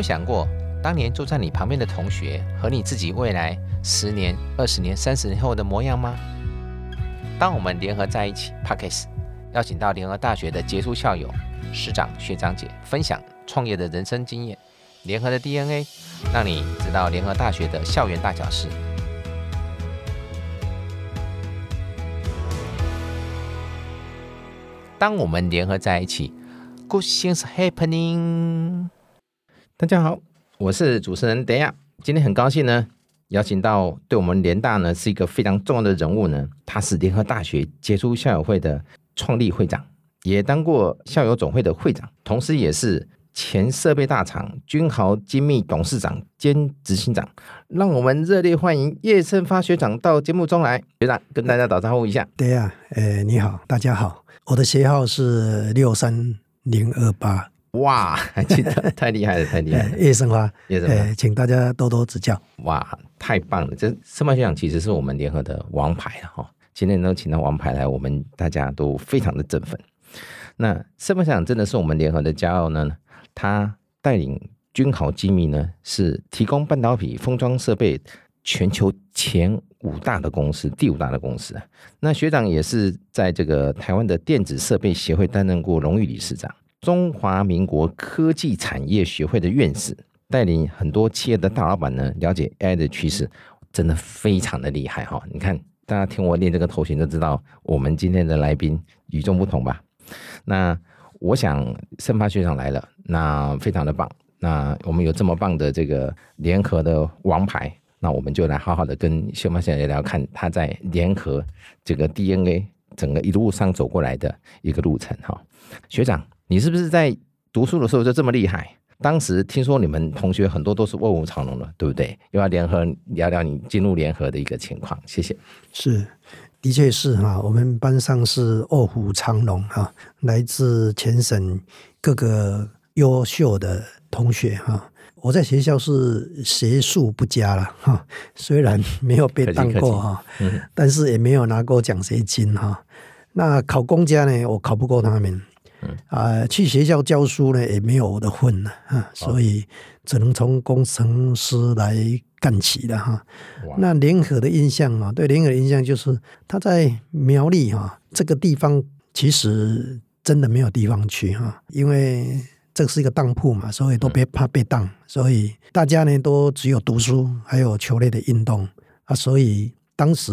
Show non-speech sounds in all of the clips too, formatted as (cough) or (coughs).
有想过，当年坐在你旁边的同学和你自己未来十年、二十年、三十年后的模样吗？当我们联合在一起 p a c k e s 邀请到联合大学的杰出校友、师长、学长姐分享创业的人生经验，联合的 DNA，让你知道联合大学的校园大小事。当我们联合在一起，Good things happening。大家好，我是主持人德亚。今天很高兴呢，邀请到对我们联大呢是一个非常重要的人物呢。他是联合大学杰出校友会的创立会长，也当过校友总会的会长，同时也是前设备大厂君豪精密董事长兼执行长。让我们热烈欢迎叶胜发学长到节目中来。学长跟大家打招呼一下。德亚，呃，你好，大家好，我的学号是六三零二八。哇，还记得 (laughs) 太厉害了，太厉害！了！叶生花，叶生花，请大家多多指教。哇，太棒了！这申发学长其实是我们联合的王牌了哈。今天能请到王牌来，我们大家都非常的振奋。那申发学长真的是我们联合的骄傲呢。他带领军豪机密呢，是提供半导体封装设备全球前五大的公司，第五大的公司。那学长也是在这个台湾的电子设备协会担任过荣誉理事长。中华民国科技产业学会的院士，带领很多企业的大老板呢，了解 AI 的趋势，真的非常的厉害哈！你看，大家听我念这个头衔就知道，我们今天的来宾与众不同吧？那我想，盛发学长来了，那非常的棒。那我们有这么棒的这个联合的王牌，那我们就来好好的跟秀发学长聊聊，看他在联合这个 DNA 整个一路上走过来的一个路程哈，学长。你是不是在读书的时候就这么厉害？当时听说你们同学很多都是卧虎藏龙的，对不对？又要联合聊聊你进入联合的一个情况。谢谢。是，的确是哈，我们班上是卧虎藏龙哈，来自全省各个优秀的同学哈。我在学校是学术不佳了哈，虽然没有被当过哈，但是也没有拿过奖学金哈。那考公家呢，我考不过他们。啊，去学校教书呢也没有我的份了啊，所以只能从工程师来干起的哈。那联合的印象啊，对联合的印象就是他在苗栗哈这个地方，其实真的没有地方去哈，因为这是一个当铺嘛，所以都别怕被当，所以大家呢都只有读书，还有球类的运动啊，所以当时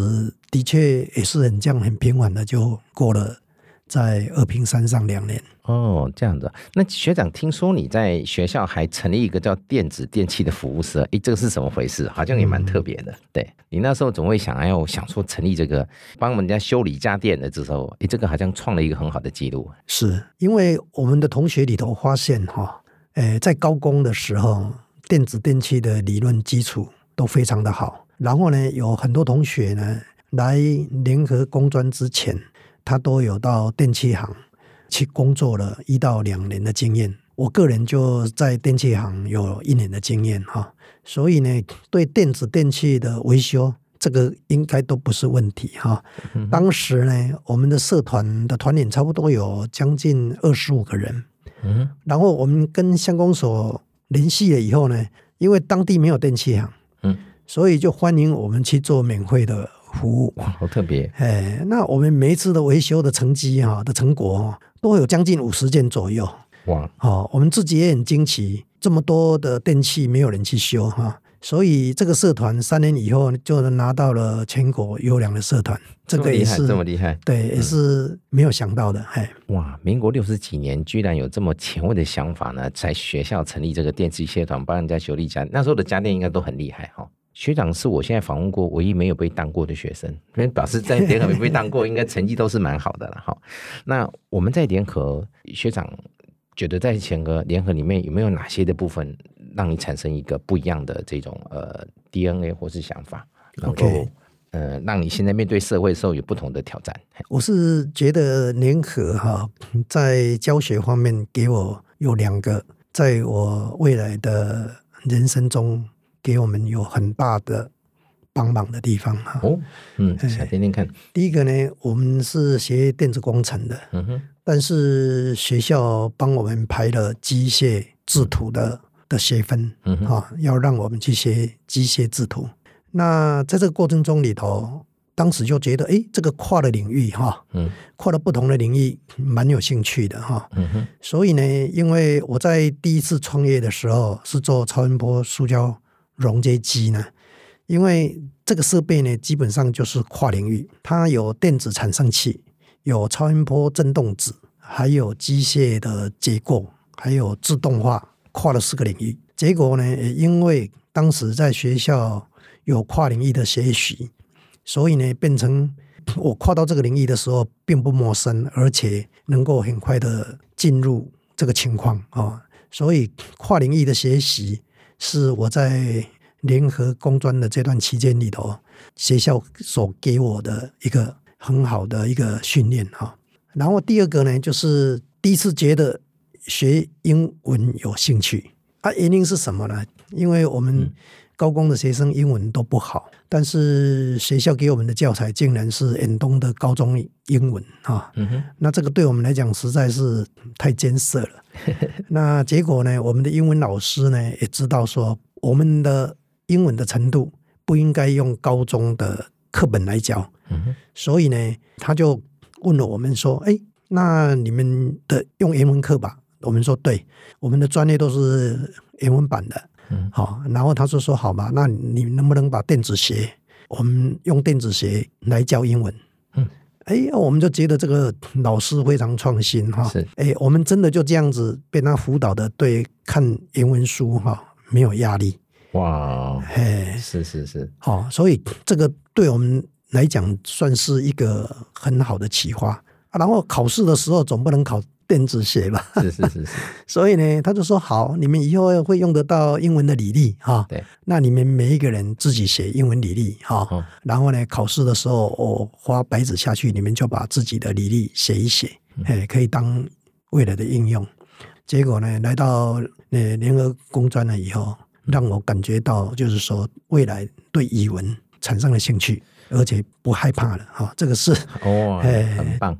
的确也是很这样很平稳的就过了。在二平山上两年哦，这样子。那学长，听说你在学校还成立一个叫电子电器的服务社，诶，这个是怎么回事？好像也蛮特别的。对你那时候总会想，哎呦，想说成立这个帮人家修理家电的时候，诶，这个好像创了一个很好的记录。是因为我们的同学里头发现哈，诶，在高工的时候，电子电器的理论基础都非常的好。然后呢，有很多同学呢来联合工专之前。他都有到电器行去工作了一到两年的经验，我个人就在电器行有一年的经验哈，所以呢，对电子电器的维修这个应该都不是问题哈。当时呢，我们的社团的团员差不多有将近二十五个人，嗯，然后我们跟乡公所联系了以后呢，因为当地没有电器行，嗯，所以就欢迎我们去做免费的。服务哇，好特别！哎，那我们每一次的维修的成绩哈的成果都有将近五十件左右哇！好，我们自己也很惊奇，这么多的电器没有人去修哈，所以这个社团三年以后就能拿到了全国优良的社团，这个也是这么厉害，对，也是没有想到的。哎，哇，民国六十几年居然有这么前卫的想法呢，在学校成立这个电器社团，帮人家修理家，那时候的家电应该都很厉害哈。学长是我现在访问过唯一没有被当过的学生，因 (laughs) 为表示在联合没被当过，应该成绩都是蛮好的了哈。那我们在联合学长觉得在前个联合里面有没有哪些的部分让你产生一个不一样的这种呃 DNA 或是想法，能够呃让你现在面对社会的时候有不同的挑战？我是觉得联合哈在教学方面给我有两个，在我未来的人生中。给我们有很大的帮忙的地方哈。哦，嗯，想听听看。第一个呢，我们是学电子工程的，嗯哼，但是学校帮我们排了机械制图的的学分嗯哼，啊，要让我们去学机械制图。那在这个过程中里头，当时就觉得，哎，这个跨的领域哈，嗯跨了不同的领域，蛮有兴趣的哈。嗯哼，所以呢，因为我在第一次创业的时候是做超音波塑胶溶接机呢，因为这个设备呢基本上就是跨领域，它有电子产生器，有超音波振动子，还有机械的结构，还有自动化，跨了四个领域。结果呢，也因为当时在学校有跨领域的学习，所以呢，变成我跨到这个领域的时候并不陌生，而且能够很快的进入这个情况啊、哦。所以跨领域的学习是我在联合工专的这段期间里头，学校所给我的一个很好的一个训练哈。然后第二个呢，就是第一次觉得学英文有兴趣啊，原因是什么呢？因为我们高工的学生英文都不好，但是学校给我们的教材竟然是远东的高中英文啊，嗯哼，那这个对我们来讲实在是太艰涩了。(laughs) 那结果呢，我们的英文老师呢也知道说，我们的英文的程度不应该用高中的课本来教，嗯哼，所以呢，他就问了我们说：“哎，那你们的用英文课吧？”我们说：“对，我们的专业都是英文版的。”嗯好，然后他就说：“好吧，那你能不能把电子鞋，我们用电子鞋来教英文？”嗯，哎，我们就觉得这个老师非常创新哈。是，哎，我们真的就这样子被他辅导的，对看英文书哈没有压力。哇，嘿，是是是，好、所以这个对我们来讲算是一个很好的启发。啊、然后考试的时候总不能考电子学吧？是是是是，(laughs) 所以呢，他就说好，你们以后会用得到英文的履历哈。对，那你们每一个人自己写英文履历哈。哦然后呢，考试的时候我花白纸下去，你们就把自己的履历写一写，哎，可以当未来的应用。结果呢，来到呃联合工专了以后，让我感觉到就是说未来对语文产生了兴趣，而且不害怕了哈。这个是哦，哎很棒。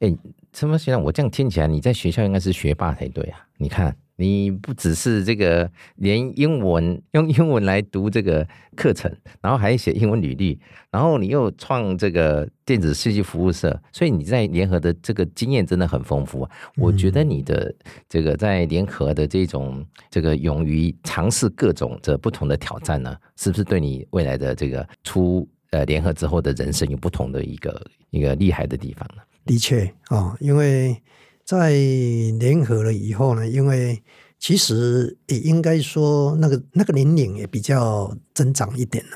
哎，陈么学长，我这样听起来，你在学校应该是学霸才对啊。你看，你不只是这个，连英文用英文来读这个课程，然后还写英文履历，然后你又创这个电子设计服务社，所以你在联合的这个经验真的很丰富啊。我觉得你的这个在联合的这种这个勇于尝试各种这不同的挑战呢，是不是对你未来的这个出呃联合之后的人生有不同的一个一个厉害的地方呢？的确啊、哦，因为在联合了以后呢，因为其实也应该说那个那个年龄也比较增长一点了。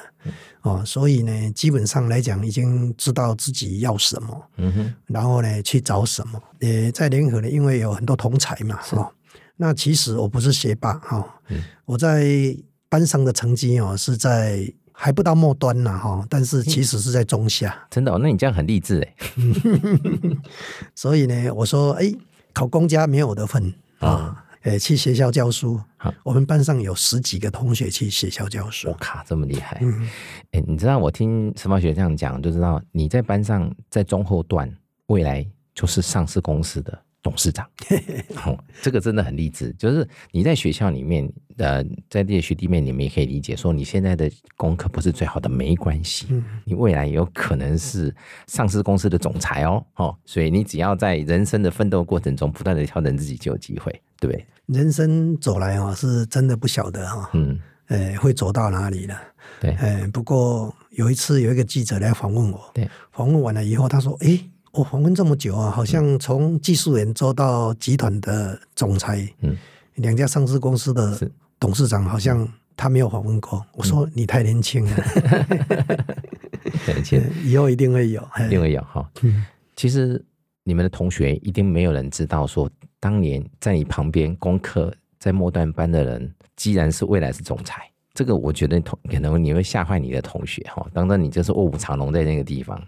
哦，所以呢，基本上来讲，已经知道自己要什么，嗯哼，然后呢去找什么。也在联合呢，因为有很多同才嘛，哦，那其实我不是学霸哈、哦嗯我在班上的成绩哦是在还不到末端呢哈、但是其实是在中下。真的、哦，那你这样很励志哎。(laughs) 所以呢，我说，哎，考公家没有我的份啊，哎，去学校教书好。我们班上有十几个同学去学校教书我。靠，这么厉害！嗯，哎、你知道我听陈茂学这样讲，就知道你在班上在中后段，未来就是上市公司的董事长。(laughs) 哦，这个真的很励志。就是你在学校里面，呃，在这些学弟妹，你们也可以理解说，你现在的功课不是最好的，没关系。嗯你未来有可能是上市公司的总裁哦，哦，所以你只要在人生的奋斗过程中不断的调整自己，就有机会，对不对？人生走来啊，是真的不晓得哈，嗯，呃，会走到哪里了？对，呃，不过有一次有一个记者来访问我，对，访问完了以后，他说：“哎，我访问这么久啊，好像从技术员做到集团的总裁，嗯，两家上市公司的董事长，好像他没有访问过。”我说：“你太年轻了，(laughs) (laughs) 对，其实以后一定会有。一定会有哈，其实你们的同学一定没有人知道说，当年在你旁边功课在末段班的人，既然是未来是总裁，这个我觉得同可能你会吓坏你的同学哈。当然你就是卧虎藏龙在那个地方。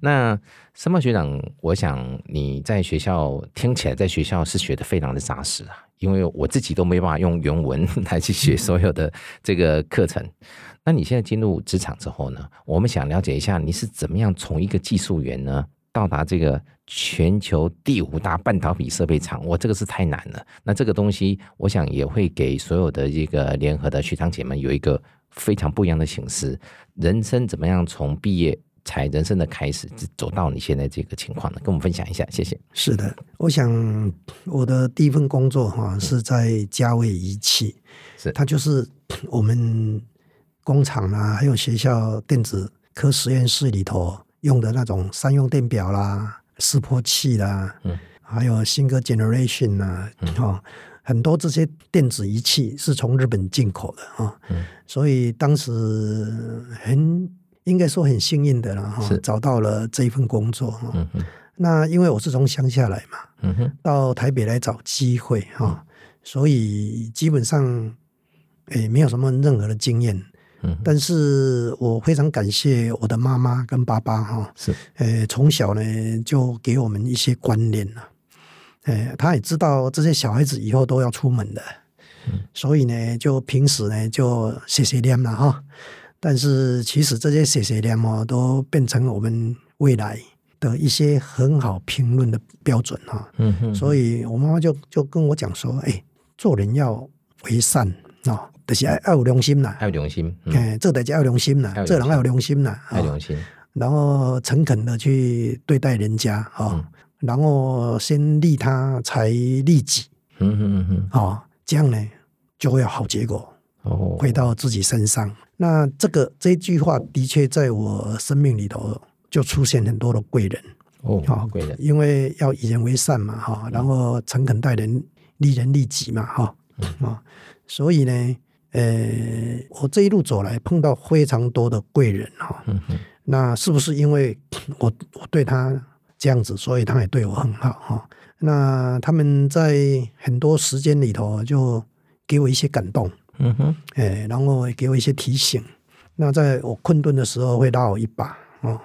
那申茂学长，我想你在学校听起来在学校是学的非常的扎实啊，因为我自己都没办法用原文 (laughs) 来去学所有的这个课程。那你现在进入职场之后呢，我们想了解一下你是怎么样从一个技术员呢，到达这个全球第五大半导体设备厂，我这个是太难了。那这个东西，我想也会给所有的这个联合的学长姐们有一个非常不一样的形式：人生怎么样从毕业才人生的开始，走到你现在这个情况呢？跟我们分享一下，谢谢。是的，我想我的第一份工作哈是在嘉卫仪器，是。它就是我们工厂啊，还有学校电子科实验室里头用的那种三用电表啦、示波器啦，嗯，还有新歌 generation 呐、啊，哦，很多这些电子仪器是从日本进口的啊，嗯。所以当时很应该说很幸运的了哈，找到了这一份工作哈。嗯，那因为我是从乡下来嘛，嗯哼，到台北来找机会哈、所以基本上诶没有什么任何的经验。嗯，但是我非常感谢我的妈妈跟爸爸哈，是，呃，从小呢就给我们一些观念了，呃，他也知道这些小孩子以后都要出门的，所以呢，就平时呢就写写念了哈。但是其实这些写写念哦，都变成我们未来的一些很好评论的标准哈。嗯哼，所以我妈妈就就跟我讲说，哎，做人要为善哦，就是要要有良心啦。爱有良心，嗯，哎，这代志要有良心啦要有，这人要有良心啦，哦爱有良心，然后诚恳的去对待人家哦，嗯。然后先利他才利己嗯哼嗯哼，哦，这样呢就会有好结果。哦，回到自己身上。那这个这句话的确在我生命里头就出现很多的贵人。哦好，贵人，因为要以人为善嘛哈，然后诚恳待人，利人利己嘛哈啊，所以呢，呃，我这一路走来碰到非常多的贵人哈，嗯，那是不是因为 (coughs) 我我对他这样子，所以他也对我很好哈？那他们在很多时间里头就给我一些感动，嗯哼，哎，然后也给我一些提醒。那在我困顿的时候会拉我一把哦，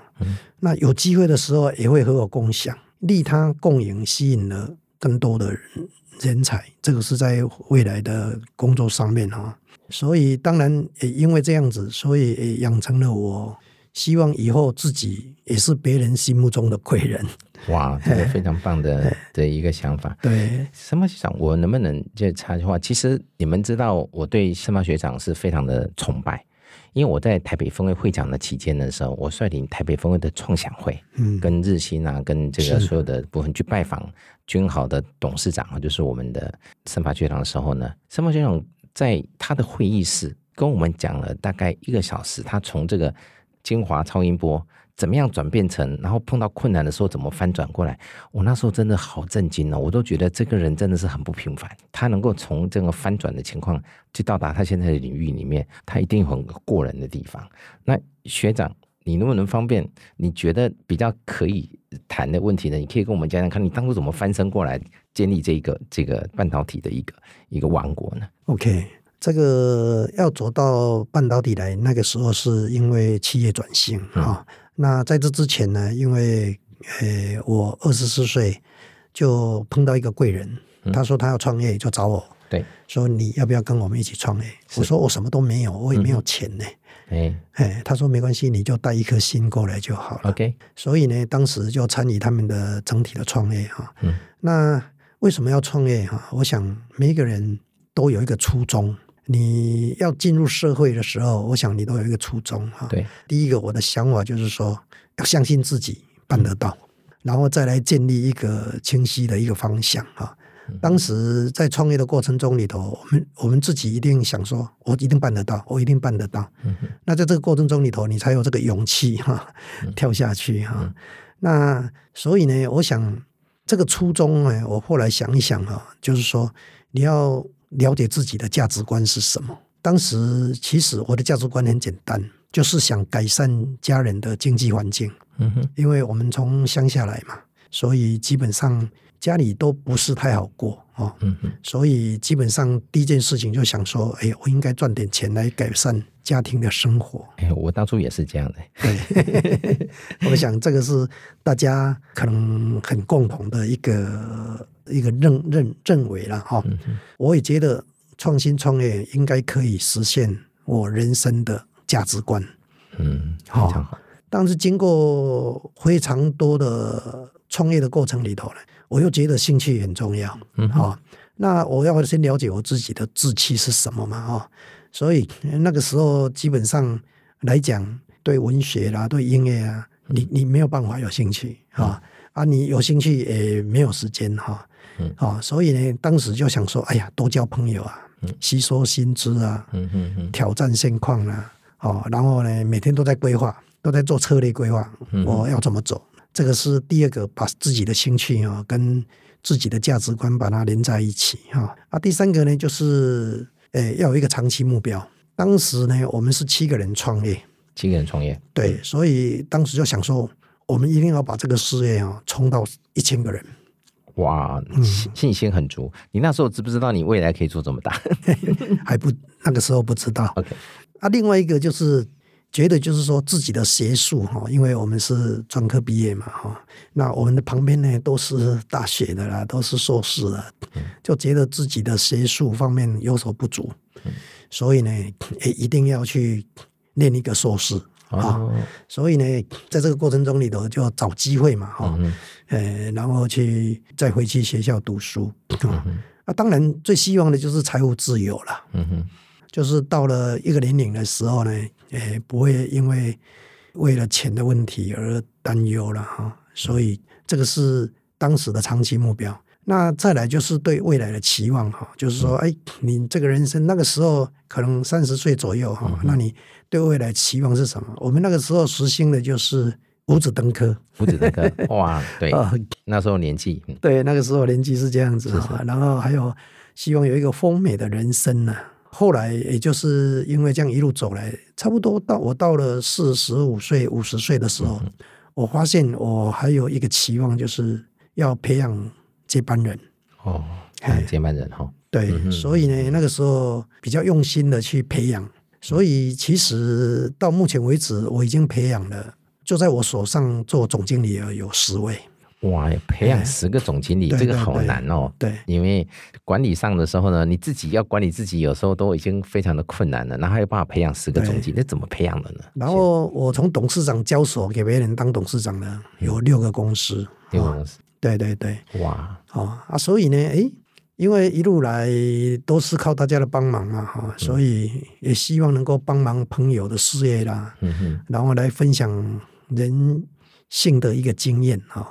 那有机会的时候也会和我共享，利他共赢，吸引了更多的人人才。这个是在未来的工作上面哈、所以当然也因为这样子，所以也养成了我希望以后自己也是别人心目中的贵人。哇，(laughs) 这个非常棒的 (laughs) 的一个想法。对，森茂学长，我能不能就插句话？其实你们知道，我对森茂学长是非常的崇拜，因为我在台北分会会长的期间的时候，我率领台北分会的创想会，嗯，跟日新啊，跟这个所有的部分去拜访君豪的董事长啊，就是我们的森茂学长的时候呢，森茂学长在他的会议室跟我们讲了大概一个小时，他从这个精华超音波怎么样转变成，然后碰到困难的时候怎么翻转过来。我那时候真的好震惊哦，我都觉得这个人真的是很不平凡。他能够从这个翻转的情况去到达他现在的领域里面，他一定有很过人的地方。那学长，你能不能方便？你觉得比较可以谈的问题呢？你可以跟我们讲讲看，你当初怎么翻身过来建立这一个这个半导体的一个一个王国呢？OK，这个要走到半导体来，那个时候是因为企业转型啊、那在这之前呢，因为呃我二十四岁就碰到一个贵人，他说他要创业，就找我对，说你要不要跟我们一起创业？我说我什么都没有，我也没有钱呢。哎哎，他说没关系，你就带一颗心过来就好了。，OK，所以呢，当时就参与他们的整体的创业哈。嗯，那为什么要创业哈？我想每一个人都有一个初衷。你要进入社会的时候，我想你都有一个初衷哈。对，第一个我的想法就是说，要相信自己办得到，然后再来建立一个清晰的一个方向哈。当时在创业的过程中里头，我们我们自己一定想说，我一定办得到，我一定办得到。那在这个过程中里头，你才有这个勇气哈，跳下去哈。那所以呢，我想这个初衷呢，我后来想一想哈，就是说你要了解自己的价值观是什么。当时其实我的价值观很简单，就是想改善家人的经济环境。嗯哼，因为我们从乡下来嘛，所以基本上家里都不是太好过哦。嗯哼，所以基本上第一件事情就想说，哎，我应该赚点钱来改善家庭的生活。哎，我当初也是这样的。(laughs) 我想这个是大家可能很共同的一个一个认认认为了哈、我也觉得创新创业应该可以实现我人生的价值观。嗯，好。但是经过非常多的创业的过程里头呢，我又觉得兴趣很重要。嗯好哦，那我要先了解我自己的志气是什么嘛？哦，所以呃那个时候基本上来讲，对文学啦，对音乐啊，你你没有办法有兴趣啊、啊，你有兴趣也没有时间哈。嗯哦，所以呢，当时就想说，哎呀，多交朋友啊，吸收新知啊，嗯嗯嗯，挑战现况啊，哦，然后呢，每天都在规划，都在做策略规划，嗯我要怎么走？这个是第二个，把自己的兴趣啊、跟自己的价值观把它连在一起哈、啊。第三个呢，就是呃要有一个长期目标。当时呢，我们是七个人创业，七个人创业，对，所以当时就想说，我们一定要把这个事业啊冲到一千个人。哇，嗯信信心很足。你那时候知不知道你未来可以做这么大 (laughs) 还不那个时候不知道。？OK，啊，另外一个就是觉得就是说自己的学术哈，因为我们是专科毕业嘛哈，那我们的旁边呢都是大学的啦，都是硕士的，就觉得自己的学术方面有所不足，所以呢也一定要去念一个硕士啊。哦，所以呢，在这个过程中里头就找机会嘛哈，嗯呃，然后去再回去学校读书啊。哼啊，当然最希望的就是财务自由了。嗯哼，就是到了一个年龄的时候呢，诶，不会因为为了钱的问题而担忧了哈。所以这个是当时的长期目标。那再来就是对未来的期望哈，就是说，哎，你这个人生那个时候可能三十岁左右哈，那你对未来期望是什么？我们那个时候实行的就是五子登科。五子登科，(laughs) 哇，对，啊，那时候年纪，嗯。对，那个时候年纪是这样子哈，然后还有希望有一个丰美的人生呢、后来也就是因为这样一路走来，差不多到我到了四十五岁、五十岁的时候，我发现我还有一个期望，就是要培养接班人。哦，嘿。接班人哈，对，嗯所以呢，那个时候比较用心的去培养，所以其实到目前为止，我已经培养了，就在我手上做总经理的有十位。哇，培养哎。十个总经理，这个好难哦。对，因为管理上的时候呢，你自己要管理自己，有时候都已经非常的困难了，然后还有办法培养十个总经理，那怎么培养的呢？然后我从董事长交手给别人当董事长的有六个公司，哦六个公司。对对对，哇，哦啊，所以呢，诶，因为一路来都是靠大家的帮忙嘛，哈、所以也希望能够帮忙朋友的事业啦，嗯哼，然后来分享人性的一个经验啊、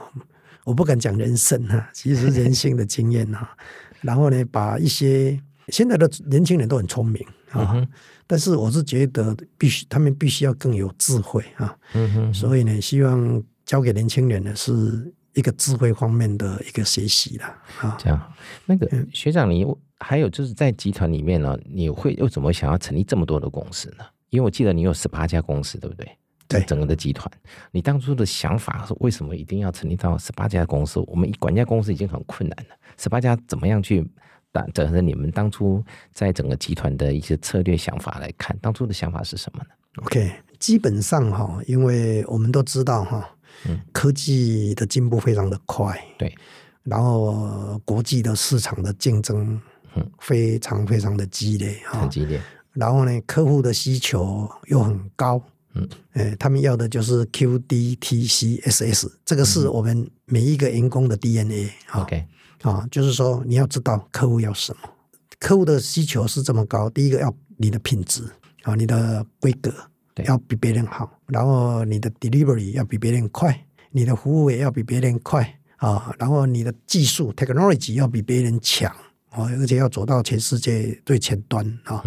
我不敢讲人生哈、其实人性的经验哈、(laughs) 然后呢，把一些现在的年轻人都很聪明啊、嗯，但是我是觉得必须他们必须要更有智慧啊，嗯哼，所以呢，希望教给年轻人的是一个智慧方面的一个学习啦啊。这样，那个嗯。学长你，还有就是在集团里面呢，你会又怎么想要成立这么多的公司呢？因为我记得你有十八家公司，对不对？对。整个的集团，你当初的想法是为什么一定要成立到十八家公司？我们一管家公司已经很困难了，十八家怎么样去打整合你们当初在整个集团的一些策略想法来看，当初的想法是什么呢？OK，基本上哈，因为我们都知道哈，嗯。科技的进步非常的快，对，然后国际的市场的竞争嗯。非常非常的激烈哈。很，激烈，然后呢，客户的需求又很高，嗯，哎，他们要的就是 QDTCSS，这个是我们每一个员工的 DNA 啊。啊，就是说你要知道客户要什么，客户的需求是这么高，第一个要你的品质啊，你的规格要比别人好，然后你的 delivery 要比别人快，你的服务也要比别人快啊，然后你的技术 technology 要比别人强啊，而且要走到全世界最前端啊，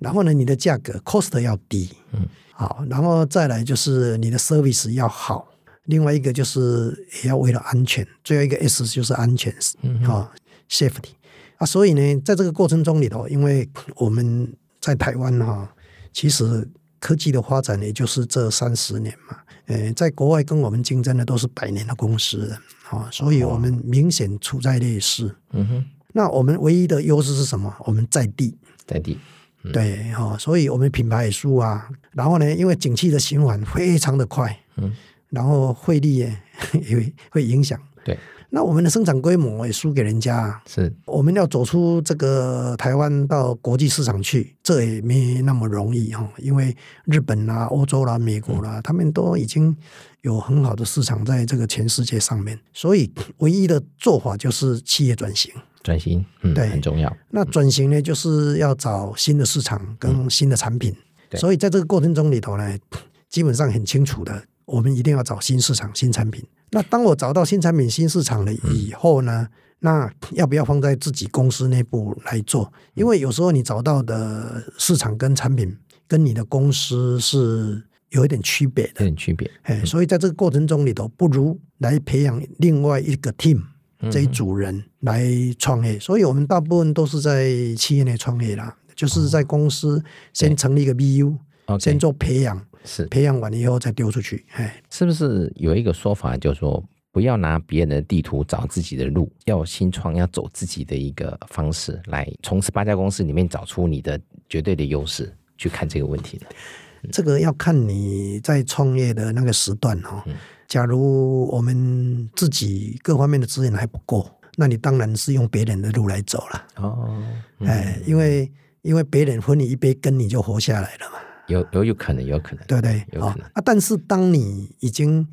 然后呢，你的价格 cost 要低，嗯，好，然后再来就是你的 service 要好，另外一个就是也要为了安全，最后一个 S 就是安全，嗯啊、safety 啊，所以呢，在这个过程中里头，因为我们在台湾哈、其实科技的发展也就是这三十年嘛，呃，在国外跟我们竞争的都是百年的公司了啊、所以我们明显处在劣势。嗯哼，那我们唯一的优势是什么？我们在地，在地，对哈、所以我们品牌也输啊。然后呢，因为景气的循环非常的快，嗯，然后汇率也 (laughs) 也会会影响。对，那我们的生产规模也输给人家啊。是我们要走出这个台湾到国际市场去，这也没那么容易哈。因为日本啦、欧洲啦、美国啦，他们都已经有很好的市场在这个全世界上面，所以唯一的做法就是企业转型。转型，嗯，对很重要。那转型呢，就是要找新的市场跟新的产品。对所以在这个过程中里头呢，基本上很清楚的，我们一定要找新市场、新产品。那当我找到新产品、新市场了以后呢，那要不要放在自己公司内部来做？因为有时候你找到的市场跟产品跟你的公司是有一点区别的。有点区别。哎，所以在这个过程中里头，不如来培养另外一个 team 嗯这一组人来创业。所以我们大部分都是在企业内创业啦，就是在公司先成立一个 BU，OK，先做培养，是培养完以后再丢出去。哎，是不是有一个说法，就是说不要拿别人的地图找自己的路，要新创，要走自己的一个方式来从十八家公司里面找出你的绝对的优势，去看这个问题呢？这个要看你在创业的那个时段哦。嗯假如我们自己各方面的资源还不够，那你当然是用别人的路来走了。哦，嗯哎，因为因为别人分你一杯羹，你就活下来了嘛。有有有可能，有可能，对不对？有可能啊，但是当你已经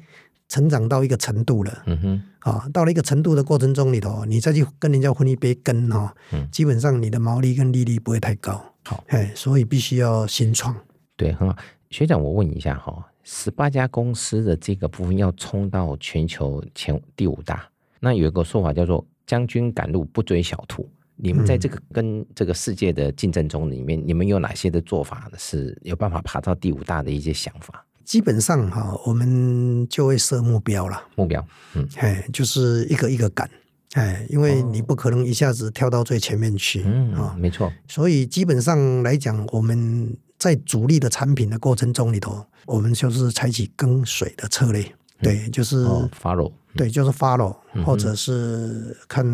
成长到一个程度了嗯哼，啊，到了一个程度的过程中里头，你再去跟人家分一杯羹哈、嗯基本上你的毛利跟利率不会太高。好，哎，所以必须要新创。对，很好。学长，我问一下哈，十八家公司的这个部分要冲到全球前第五大，那有一个说法叫做“将军赶路，不追小兔”。你们在这个跟这个世界的竞争中里面，你们有哪些的做法是有办法爬到第五大的一些想法？基本上哈、我们就会设目标了，目标？嗯。哎，就是一个一个赶，哎，因为你不可能一下子跳到最前面去嗯啊、没错，所以基本上来讲，我们在主力的产品的过程中里头，我们就是采取跟随的策略，对，就是、哦，follow，对，就是 follow，、嗯或者是看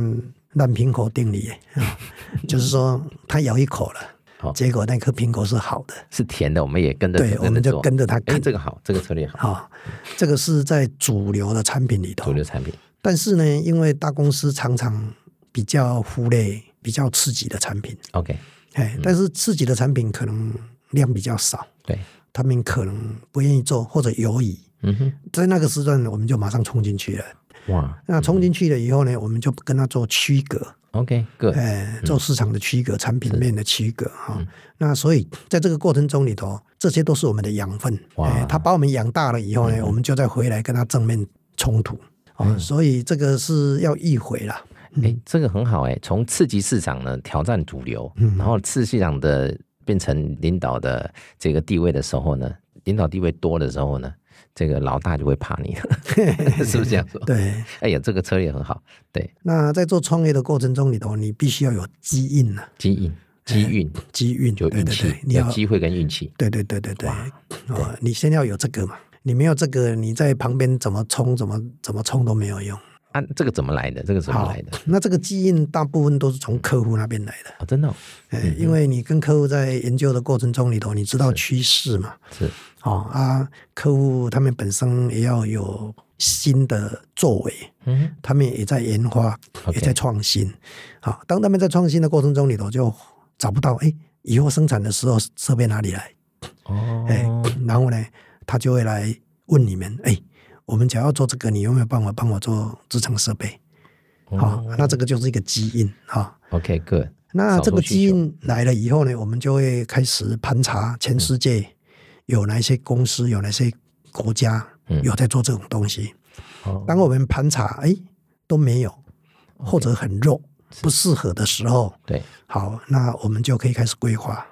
烂苹果定理，啊 (laughs) 就是说他咬一口了，结果那颗苹果是好的，是甜的，我们也跟着对，我们就跟着他哎，看。这个好，这个策略好，好、这个是在主流的产品里头。主，流产品。但是呢，因为大公司常常比较忽略比较刺激的产品，，OK，哎，但是刺激的产品可能量比较少，对，他们可能不愿意做或者犹疑，嗯哼，在那个时段我们就马上冲进去了。哇。那冲进去了以后呢，我们就跟他做区隔，，OK，good，哎，做市场的区隔、产品面的区隔哈、嗯。那所以在这个过程中里头，这些都是我们的养分。哇。哎，他把我们养大了以后呢，嗯。我们就再回来跟他正面冲突。哦，所以这个是要迂回了。哎，这个很好哎，从刺激市场呢挑战主流，嗯。然后刺激市场的变成领导的这个地位的时候呢，领导地位多的时候呢，这个老大就会怕你了，(laughs) 是不是这样说？对，哎呀，这个策略很好，对，那在做创业的过程中里头，你必须要有基因呐，机运、机运。机运，就运气有机会跟运气，对对对对对，哇。哦，你先要有这个嘛，你没有这个，你在旁边怎么冲怎么怎么冲都没有用。啊，这个怎么来的？这个怎么来的？那这个基因大部分都是从客户那边来的，哦，真的哦？哎，因为你跟客户在研究的过程中里头，你知道趋势嘛，是。哦啊，客户他们本身也要有新的作为，嗯他们也在研发，也在创新。好，当他们在创新的过程中里头，就找不到哎，以后生产的时候设备哪里来？哦，哎哦，，然后呢，他就会来问你们，哎，我们想要做这个，你有没有办法帮我做支撑设备？好、哦那这个就是一个基因哈。，OK，good，那这个基因来了以后呢，我们就会开始盘查全世界有哪些公司，有哪些国家嗯有在做这种东西。哦当我们盘查，哎，都没有，或者很弱，不适合的时候，对，好，那我们就可以开始规划。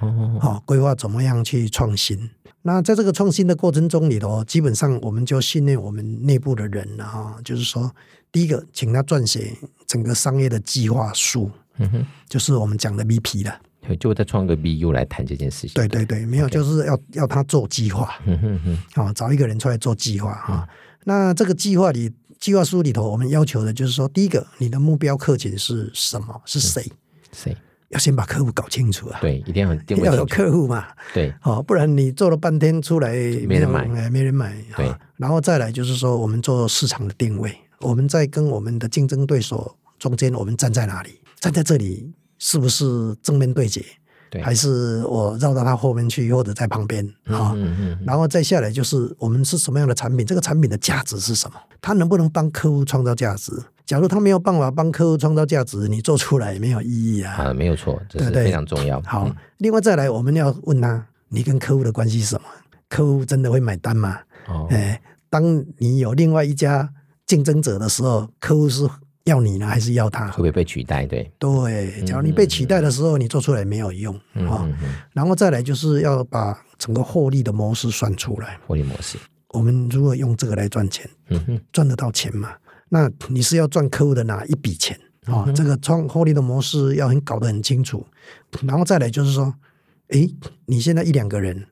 哦，好、规划怎么样去创新。那在这个创新的过程中里头，基本上我们就训练我们内部的人了哈，就是说，第一个，请他撰写整个商业的计划书，嗯哼，就是我们讲的 VP 了。对就再创个 BU 来谈这件事情，对对对，没有，就是要要他做计划嗯哼哼，啊，找一个人出来做计划啊。那这个计划里，计划书里头，我们要求的就是说，第一个，你的目标客群是什么？是谁？谁？要先把客户搞清楚啊，对，一定要定位要有客户嘛，对，哦，不然你做了半天出来没人买哎没人买。对啊然后再来就是说，我们做市场的定位，我们在跟我们的竞争对手中间，我们站在哪里？站在这里是不是正面对决？对还是我绕到他后面去，或者在旁边啊？嗯嗯嗯，然后再下来就是我们是什么样的产品，这个产品的价值是什么？它能不能帮客户创造价值？假如他没有办法帮客户创造价值，你做出来也没有意义啊。啊，没有错，这是非常重要。好嗯，另外再来，我们要问他，你跟客户的关系是什么？客户真的会买单吗？哦，哎，当你有另外一家竞争者的时候，客户是要你呢，还是要他会？不会被取代？对，对，假如你被取代的时候，你做出来没有用嗯啊。然后再来就是要把整个获利的模式算出来。获利模式，我们如果用这个来赚钱，嗯哼，赚得到钱嘛？那你是要赚客户的哪一笔钱啊、嗯这个创获利的模式要很搞得很清楚。然后再来就是说，诶，你现在一两个人，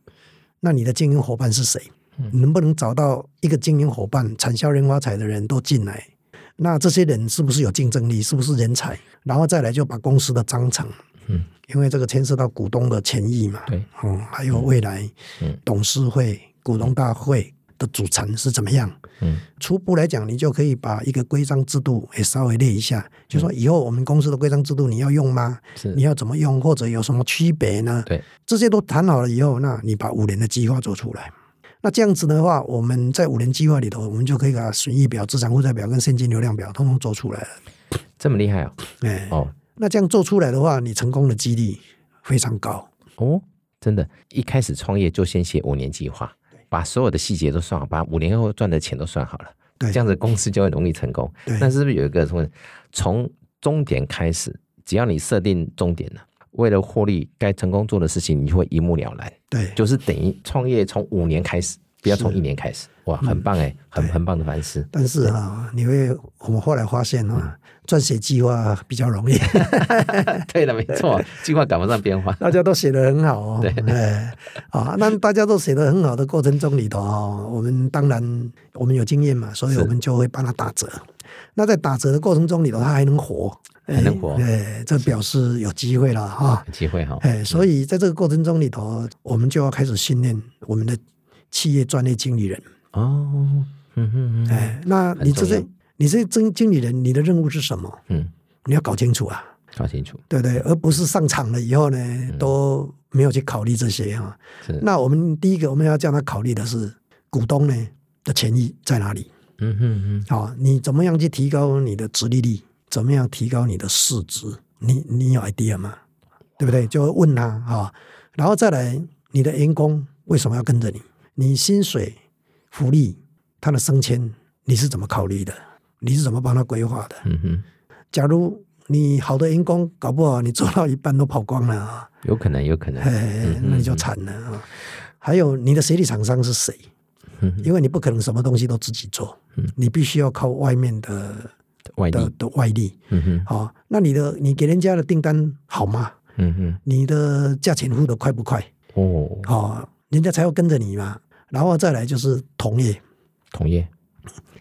那你的经营伙伴是谁？嗯能不能找到一个经营伙伴，产销人发财的人都进来？那这些人是不是有竞争力？是不是人才？然后再来就把公司的章程，嗯，因为这个牵涉到股东的权益嘛，对，嗯，还有未来嗯董事会、股东大会的组成是怎么样？嗯初步来讲，你就可以把一个规章制度也稍微列一下，就说以后我们公司的规章制度你要用吗？是你，要怎么用，或者有什么区别呢？对，这些都谈好了以后，那你把五年的计划做出来。那这样子的话，我们在五年计划里头，我们就可以把损益表、资产负债表跟现金流量表通通做出来了。这么厉害哦，哎，哦那这样做出来的话，你成功的几率非常高。哦，真的，一开始创业就先写五年计划，把所有的细节都算好，把五年后赚的钱都算好了，对这样子公司就会容易成功。对那是不是有一个什么？从终点开始，只要你设定终点了，为了获利，该成功做的事情，你就会一目了然。对，就是等于创业从五年开始，不要从一年开始。哇，很棒哎，很很棒的反思。但是啊，你会我们后来发现啊，撰写计划比较容易。(laughs) 对了，没错，(laughs) 计划赶不上变化。大家都写得很好哦，对 (laughs) 哎，啊，那大家都写得很好的过程中里头哦，我们当然我们有经验嘛，所以我们就会帮他打折。那在打折的过程中里头，他还能活，还能活哎，这表示有机会了哈。有机会哈，哎，所以在这个过程中里头，我们就要开始训练我们的企业专业经理人。哦，嗯哼嗯，哎，那你这些你这些经经理人，你的任务是什么？嗯，你要搞清楚啊。搞清楚对不对？而不是上场了以后呢，都没有去考虑这些哈。是，那我们第一个我们要叫他考虑的是股东呢的权益在哪里？嗯哼嗯，好、你怎么样去提高你的殖利率？怎么样提高你的市值？你你有 idea 吗？对不对？就问他哈、然后再来你的员工为什么要跟着你？你薪水、福利、他的升迁，你是怎么考虑的？你是怎么帮他规划的？嗯哼，假如你好的员工搞不好你做到一半都跑光了啊，有可能，有可能，哎，那你就惨了啊。还有你的协力厂商是谁？嗯因为你不可能什么东西都自己做，你必须要靠外面的外力的，的外力。嗯哼，好、那你的你给人家的订单好吗？嗯哼，你的价钱付的快不快？哦，哦，人家才要跟着你嘛。然后再来就是同业，同业，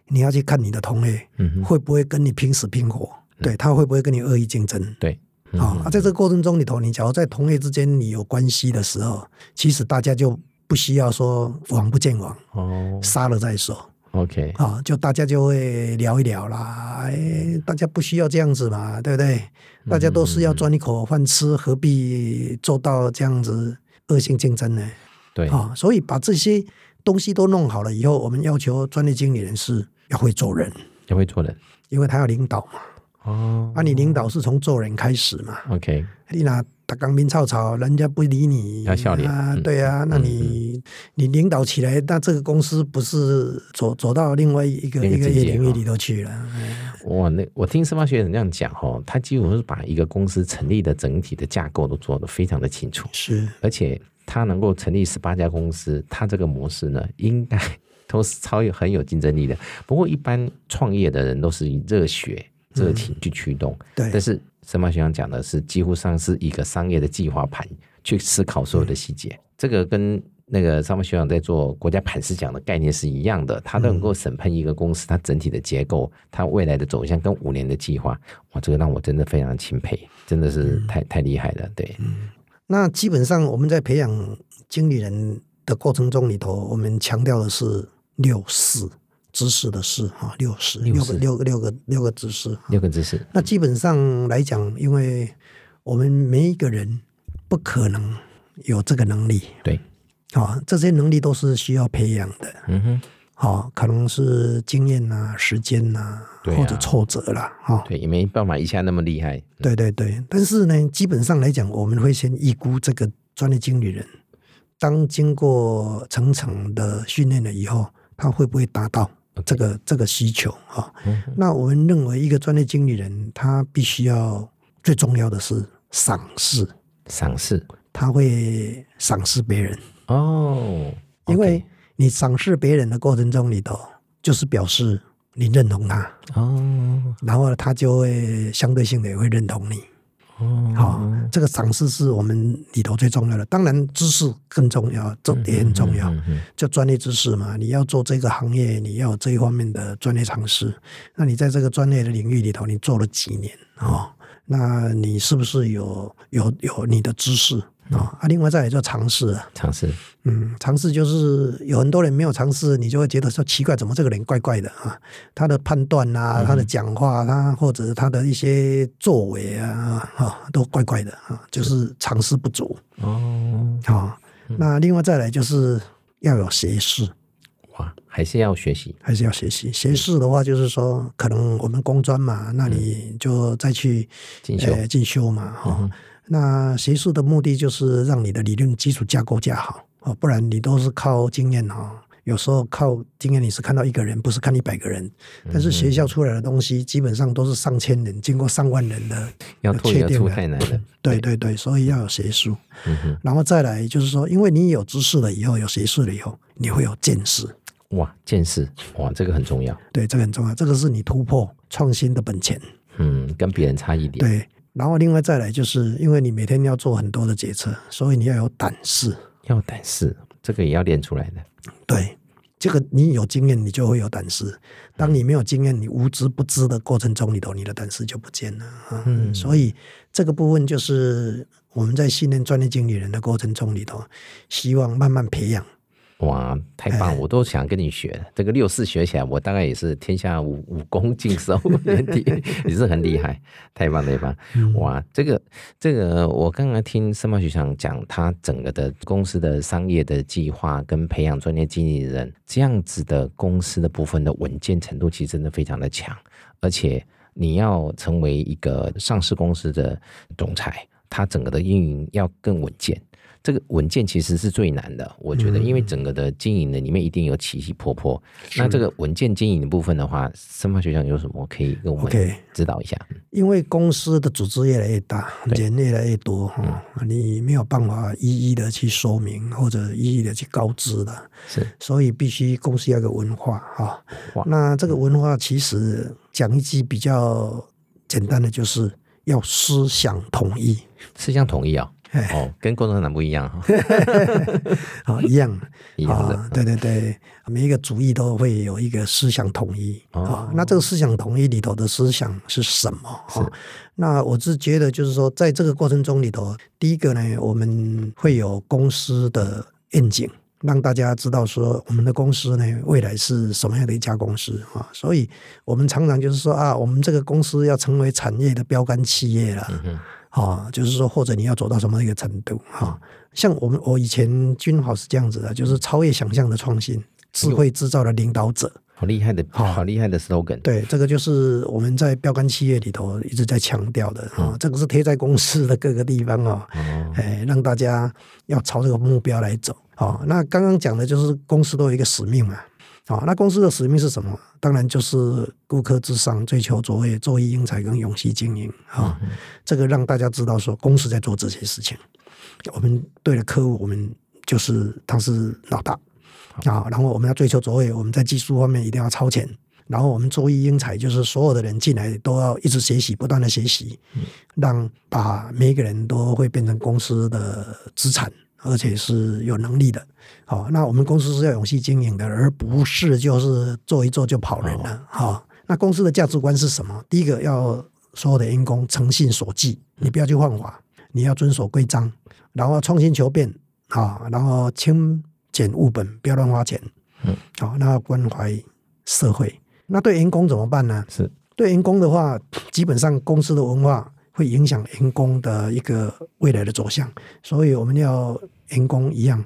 你要去看你的同业会不会跟你拼死拼活，对他会不会跟你恶意竞争？对，嗯。啊、啊，在这个过程中里头，你假如在同业之间你有关系的时候，其实大家就不需要说王不见王，哦。杀了再说，OK，啊，就大家就会聊一聊啦。哎，大家不需要这样子嘛，对不对？大家都是要赚一口饭吃，何必做到这样子恶性竞争呢？对，啊，所以把这些东西都弄好了以后，我们要求专业经理人是要会做人，要会做人，因为他要领导嘛。哦。啊，你领导是从做人开始嘛。，OK，你拿打钢兵吵吵，人家不理你要笑脸。啊，嗯。对啊，那你、你领导起来，那这个公司不是走走到另外一个一一个领域里头去了？哇，那我听司法学长这样讲哦，他几乎是把一个公司成立的整体的架构都做得非常的清楚，是。而且他能够成立十八家公司，他这个模式呢，应该 (laughs) 都是超有很有竞争力的。不过，一般创业的人都是以热血、热情去驱动，对但是申马学长讲的是，几乎上是一个商业的计划盘去思考所有的细节。这个跟那个上面学长在做国家盘石奖的概念是一样的，他能够审判一个公司它整体的结构、它未来的走向跟五年的计划，哇，这个让我真的非常钦佩，真的是太太厉害了。对，那基本上我们在培养经理人的过程中里头，我们强调的是六四知识的事哈，六四六四六个六个六个六个知识。六个知识，那基本上来讲，因为我们每一个人不可能有这个能力，对，啊，这些能力都是需要培养的，嗯哼，啊，可能是经验呐、时间呐、或者挫折啦，哦，对，也没办法一下那么厉害，对对对。但是呢，基本上来讲，我们会先预估这个专业经理人，当经过层层的训练了以后，他会不会达到这个这个需求啊？那我们认为，一个专业经理人，他必须要最重要的是赏识，赏识。他会赏识别人，哦，因为你赏识别人的过程中里头，就是表示你认同他，哦然后他就会相对性的也会认同你。哦，好、这个赏识是我们里头最重要的，当然知识更重要，这也很重要。嗯嗯就专业知识嘛，你要做这个行业，你要有这一方面的专业常识。那你在这个专业的领域里头，你做了几年哦？那你是不是有有有你的知识啊？啊，另外再来就尝试。啊，尝试，嗯，尝试就是有很多人没有尝试，你就会觉得说奇怪，怎么这个人怪怪的啊？他的判断啊，他的讲话，他或者他的一些作为啊，哈、都怪怪的啊，就是尝试不足。哦，啊。那另外再来就是要有学识，哇，还是要学习，还是要学习。学士的话，就是说，可能我们工专嘛，那你就再去进修。呃进修嘛，哈、那学术的目的就是让你的理论基础架构架好哦，不然你都是靠经验哈。有时候靠经验，你是看到一个人，不是看一百个人。但是学校出来的东西，基本上都是上千人，经过上万人的 (laughs) 要确定的太难了，对对对，所以要有学术。嗯哼，然后再来就是说，因为你有知识了以后，有学术了以后，你会有见识。哇，见识，哇，这个很重要，对，这个很重要，这个是你突破创新的本钱。嗯，跟别人差一点，对，然后另外再来就是，因为你每天要做很多的决策，所以你要有胆识。要胆识，这个也要练出来的，对，这个你有经验，你就会有胆识。当你没有经验，你无知不知的过程中里头，你的胆识就不见了啊。嗯所以这个部分就是我们在训练专业经理人的过程中里头，希望慢慢培养。哇，太棒了！我都想跟你学了。这个六四学起来，我大概也是天下武武功尽收，(laughs) 也是很厉害，太棒太棒！哇，这个这个，我刚刚听申茂学长讲，他整个的公司的商业的计划跟培养专业经理人这样子的公司的部分的稳健程度，其实真的非常的强，而且你要成为一个上市公司的总裁，他整个的运营要更稳健。这个稳健其实是最难的，我觉得，因为整个的经营的里面一定有起起坡坡。那这个稳健经营的部分的话，生发学长有什么可以跟我们指导一下？因为公司的组织越来越大，人越来越多哈、你没有办法一一的去说明或者一一的去告知的，是。所以必须公司要有个文化哈、哇那这个文化其实讲一句比较简单的，就是要思想统一。思想统一啊、哎哦，(laughs) 跟共产党不一样哈，啊，(laughs) 一样一样的啊，对对对，每一个主义都会有一个思想统一哦啊。那这个思想统一里头的思想是什么？啊，那我是觉得就是说，在这个过程中里头，第一个呢，我们会有公司的愿景。让大家知道说，我们的公司呢，未来是什么样的一家公司啊？所以我们常常就是说啊，我们这个公司要成为产业的标杆企业了。嗯啊，就是说，或者你要走到什么一个程度哈、像我们我以前君豪是这样子的，就是超越想象的创新，智慧制造的领导者。好厉害的，好厉害的 slogan，对，这个就是我们在标杆企业里头一直在强调的啊，这个是贴在公司的各个地方啊，哦，哎，让大家要朝这个目标来走。啊、那刚刚讲的就是公司都有一个使命嘛。好、那公司的使命是什么？当然就是顾客至上，追求卓越，做一英才跟永续经营啊、这个让大家知道说，公司在做这些事情。我们对了客户，我们就是他是老大啊，然后我们要追求卓越，我们在技术方面一定要超前。然后我们做一英才，就是所有的人进来都要一直学习，不断的学习，让把每一个人都会变成公司的资产而且是有能力的。好，那我们公司是要永续经营的，而不是就是做一做就跑人了。好，那公司的价值观是什么？第一个要所有的员工诚信守纪，你不要去犯法，你要遵守规章，然后创新求变，啊，然后轻简务本，不要乱花钱。嗯，好，那关怀社会。那对员工怎么办呢？是对员工的话，基本上公司的文化会影响员工的一个未来的走向，所以我们要员工一样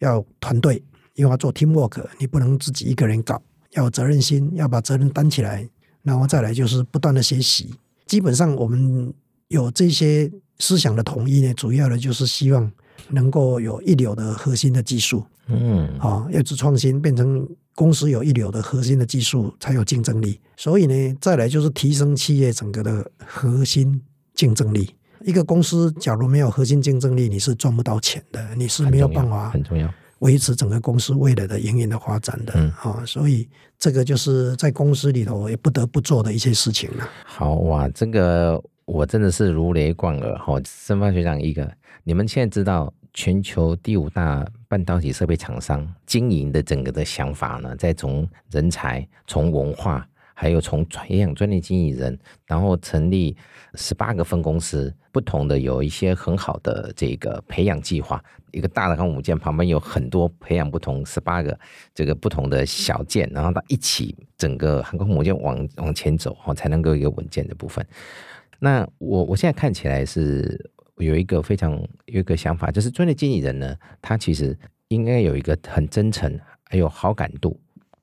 要团队，因为要做 teamwork，你不能自己一个人搞，要有责任心，要把责任担起来，然后再来就是不断的学习。基本上我们有这些思想的统一呢，主要的就是希望能够有一流的核心的技术，嗯，啊，要去创新，变成公司有一流的核心的技术，才有竞争力。所以呢，再来就是提升企业整个的核心竞争力。一个公司假如没有核心竞争力，你是赚不到钱的，你是没有办法很重要。维持整个公司未来的营运的发展的。嗯啊，所以这个就是在公司里头也不得不做的一些事情了。好哇，这个我真的是如雷贯耳哈。申发学长一个，你们现在知道全球第五大半导体设备厂商经营的整个的想法呢，再从人才、从文化，还有从培养专业经理人，然后成立十八个分公司，不同的有一些很好的这个培养计划。一个大的航空母舰旁边有很多培养不同十八个这个不同的小舰，然后它一起整个航空母舰往往前走，哦，才能够有一个稳健的部分。那我我现在看起来是有一个非常有一个想法，就是专业经理人呢，他其实应该有一个很真诚还有好感度，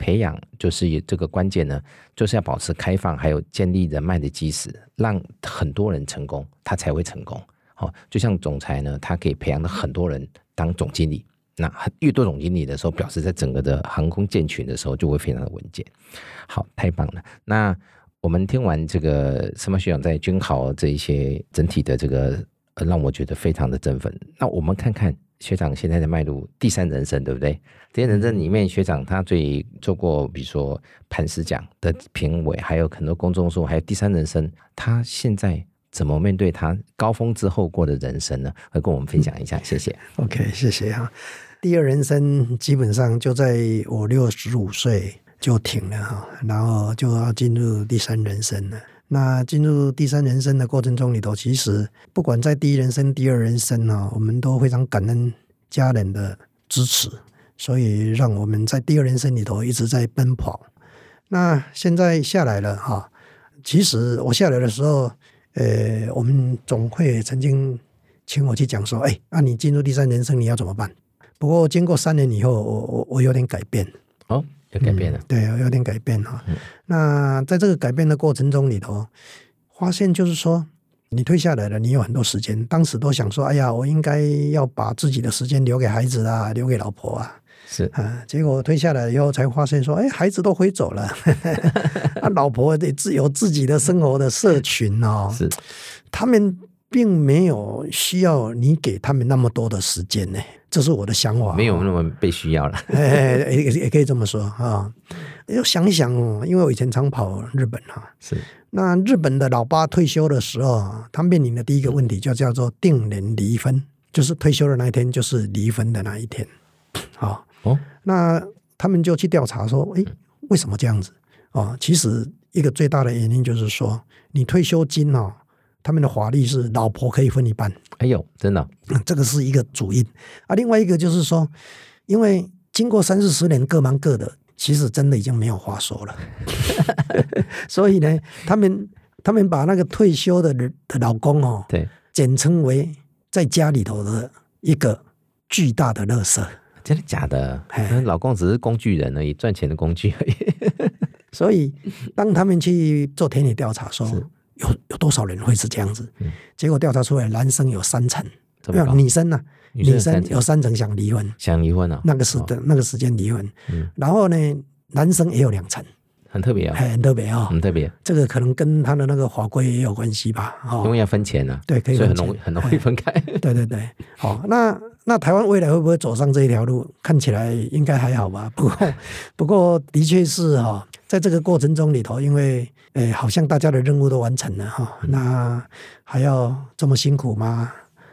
培养就是这个关键呢，就是要保持开放，还有建立人脉的基石，让很多人成功，他才会成功。好、就像总裁呢，他可以培养了很多人当总经理。那越多总经理的时候，表示在整个的航空舰群的时候就会非常的稳健。好，太棒了。那我们听完这个申曼学长在军考这一些整体的这个，呃让我觉得非常的振奋。那我们看看学长现在在迈入第三人生，对不对？第三人生里面，学长他最做过，比如说磐石奖的评委，还有很多公众书，还有第三人生，他现在怎么面对他高峰之后过的人生呢？来跟我们分享一下，谢谢。OK，谢谢啊。第二人生基本上就在我六十五岁就停了哈，然后就要进入第三人生了。那进入第三人生的过程中里头，其实不管在第一人生、第二人生呢，我们都非常感恩家人的支持，所以让我们在第二人生里头一直在奔跑。那现在下来了哈，其实我下来的时候，呃，我们总会曾经请我去讲说，哎，那、你进入第三人生你要怎么办？不过经过三年以后，我我我有点改变，哦，有改变了。对，有点改变哈。那在这个改变的过程中里头，发现就是说，你退下来了，你有很多时间。当时都想说，哎呀，我应该要把自己的时间留给孩子啊，留给老婆啊。是啊，结果退下来以后才发现说，哎，孩子都回走了，(laughs) 啊，老婆得自有自己的生活的社群哦，是，他们并没有需要你给他们那么多的时间呢，这是我的想法。没有那么被需要了。(laughs) 哎，也也也可以这么说啊。要想一想哦，因为我以前常跑日本哈，是那日本的老八退休的时候，他面临的第一个问题就叫做定年离婚，就是退休的那一天就是离婚的那一天。好，哦，那他们就去调查说，诶，为什么这样子？哦，其实一个最大的原因就是说，你退休金哦，他们的法律是老婆可以分一半，哎呦，真的嗯这个是一个主因啊。另外一个就是说，因为经过三四十年各忙各的，其实真的已经没有话说了。(laughs) 所以呢，他们他们把那个退休的人的老公哦，对，简称为在家里头的一个巨大的垃圾。真的假的？老公只是工具人而已，赚钱的工具而已。所以，当他们去做田野调查说是有有多少人会是这样子，嗯。结果调查出来，男生有三成，没有这么高？女生呢、女生女生有三成有三成想离婚，想离婚啊？那个时哦。的、那个时间离婚，嗯。然后呢，男生也有两成，很特别啊，很特别啊、很特别，这个可能跟他的那个法规也有关系吧，哦，因为要分钱呢，对，可以所以很容易很容易分开。对 (laughs) 对对，好，那那台湾未来会不会走上这一条路？看起来应该还好吧。不过 (laughs) 不过的确是哈、在这个过程中里头，因为诶，好像大家的任务都完成了哈、那还要这么辛苦吗？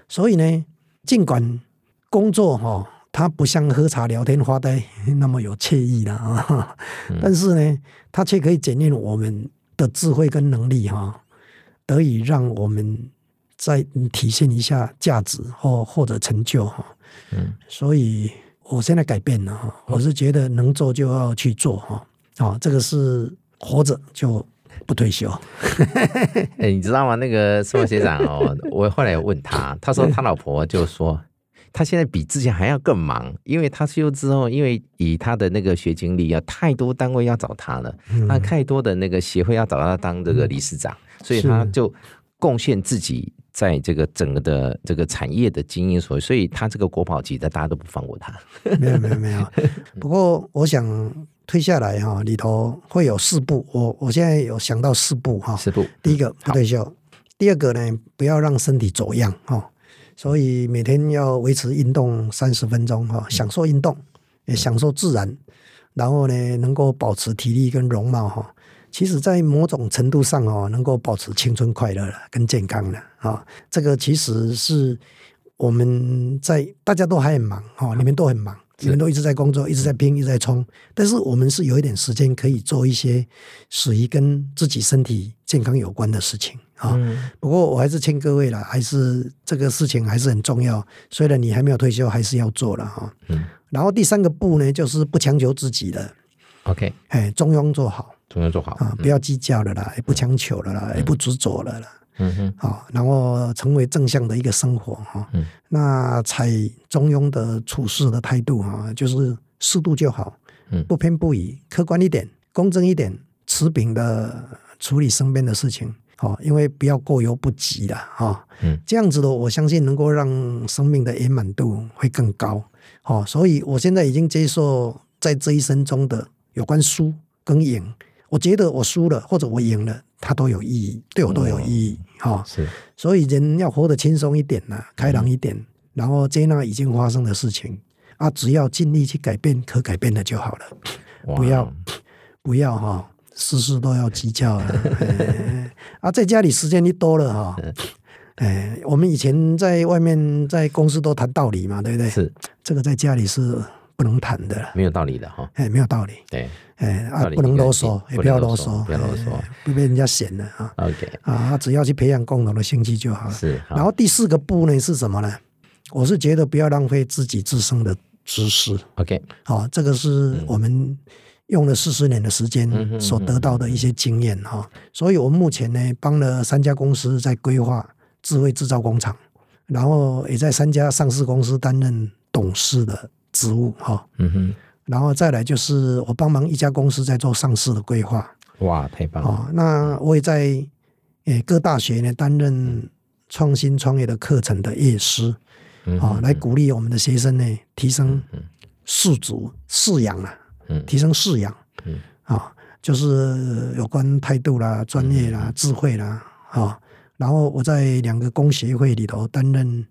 所以呢，尽管工作哈，它不像喝茶聊天发呆那么有惬意的啊，但是呢，它却可以检验我们的智慧跟能力哈，得以让我们再体现一下价值或或者成就哈。嗯，所以我现在改变了哈，我是觉得能做就要去做哈。啊，这个是活着就不退休。(laughs) 哎，你知道吗？那个宋学长哦，我后来问他，他说他老婆就说。他现在比之前还要更忙，因为他休之后，因为以他的那个学经历啊，太多单位要找他了，那太多的那个协会要找他当这个理事长，所以他就贡献自己在这个整个的这个产业的经营所，所以他这个国宝级的大家都不放过他。没有没有没有，不过我想推下来哈，里头会有四步，我我现在有想到四步哈，四步，第一个不退休，第二个呢，不要让身体走样哈。所以每天要维持运动三十分钟哈，享受运动，也享受自然，然后呢，能够保持体力跟容貌哈。其实，在某种程度上哦，能够保持青春快乐了，跟健康了啊。这个其实是我们在大家都还很忙哈，你们都很忙。你们都一直在工作，一直在拼，一直在冲。但是我们是有一点时间可以做一些属于跟自己身体健康有关的事情啊。不过我还是劝各位了，还是这个事情还是很重要。虽然你还没有退休，还是要做了哈。嗯。然后第三个步呢，就是不强求自己的。OK。哎，中庸做好，中庸做好啊，不要计较了啦，也不强求了啦，也不执着了啦。嗯哼，好，然后成为正向的一个生活哈。嗯，那采中庸的处事的态度哈，就是适度就好，嗯，不偏不倚，客观一点，公正一点，持平的处理身边的事情，哦，因为不要过犹不及了哈。嗯，这样子的，我相信能够让生命的圆满度会更高。哦，所以我现在已经接受在这一生中的有关输跟赢，我觉得我输了或者我赢了。它都有意义，对我都有意义，哈。是，所以人要活得轻松一点呢，开朗一点，然后接纳已经发生的事情啊，只要尽力去改变可改变的就好了，不要不要哈，事事都要计较 (laughs) 啊。在家里时间一多了哈，哎，我们以前在外面在公司都谈道理嘛，对不对？是，这个在家里是不能谈的，没有道理的哈。哎，没有道理。对。哎啊，不能啰嗦，也不要啰嗦，不要啰嗦，不被人家嫌了啊。OK，啊，只要去培养共同的兴趣就好了。是。然后第四个步呢是什么呢？我是觉得不要浪费自己自身的知识。OK，好，这个是我们用了四十年的时间所得到的一些经验哈。所以我们目前呢帮了三家公司在规划智慧制造工厂，然后也在三家上市公司担任董事的职务哈。嗯哼。然后再来就是我帮忙一家公司在做上市的规划，哇，太棒了！那我也在诶各大学呢担任创新创业的课程的业师，啊，来鼓励我们的学生呢提升士足士养啊，提升士养，啊，就是有关态度啦、专业啦、智慧啦，啊，然后我在两个工协会里头担任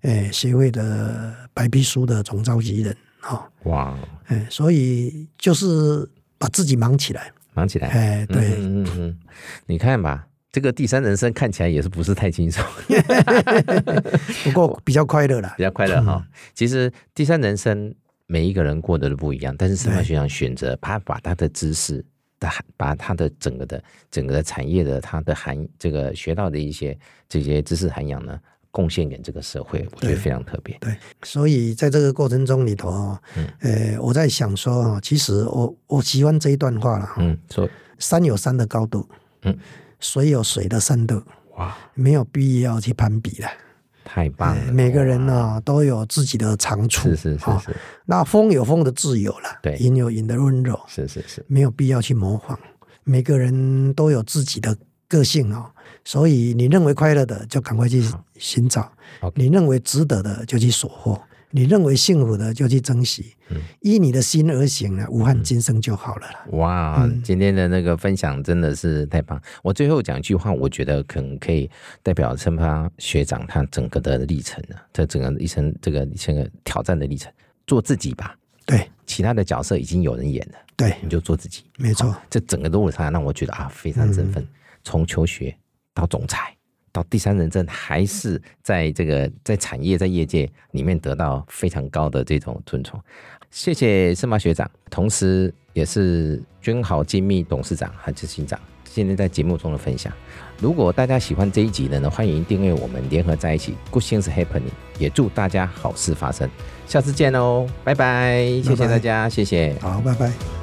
诶协会的白皮书的总召集人。好哇，哎，所以就是把自己忙起来，忙起来，哎，对，嗯嗯，你看吧，这个第三人生看起来也是不是太轻松 (laughs) (laughs) 不过比较快乐了，比较快乐哈。其实第三人生每一个人过得都不一样，但是司马学长选择他把他的知识的把他的整个的整个的产业的他的含这个学到的一些这些知识涵养呢。贡献给这个社会，我觉得非常特别。对，所以在这个过程中里头啊，呃，我在想说啊，其实我我喜欢这一段话了。嗯，说山有山的高度，嗯，水有水的深度，哇，没有必要去攀比了。太棒了！每个人呢都有自己的长处，是是是是。那风有风的自由了，对，云有云的温柔，是是是，没有必要去模仿。每个人都有自己的个性哦。所以，你认为快乐的，就赶快去寻找；你认为值得的，就去收获；你认为幸福的，就去珍惜。依你的心而行呢，无憾今生就好了。哇，今天的那个分享真的是太棒！我最后讲一句话，我觉得可能可以代表陈发学长他整个的历程呢，这整个一生这个这个挑战的历程，做自己吧。对，其他的角色已经有人演了，对，你就做自己。没错，这整个路上让我觉得啊，非常振奋。从求学。到总裁，到第三人称，还是在这个在产业在业界里面得到非常高的这种尊崇。谢谢盛马学长，同时也是君豪精密董事长和执行长，今天在节目中的分享。如果大家喜欢这一集的呢，欢迎订阅我们联合在一起，Good things happening，也祝大家好事发生。下次见哦，拜拜，谢谢大家，谢谢，好，拜拜。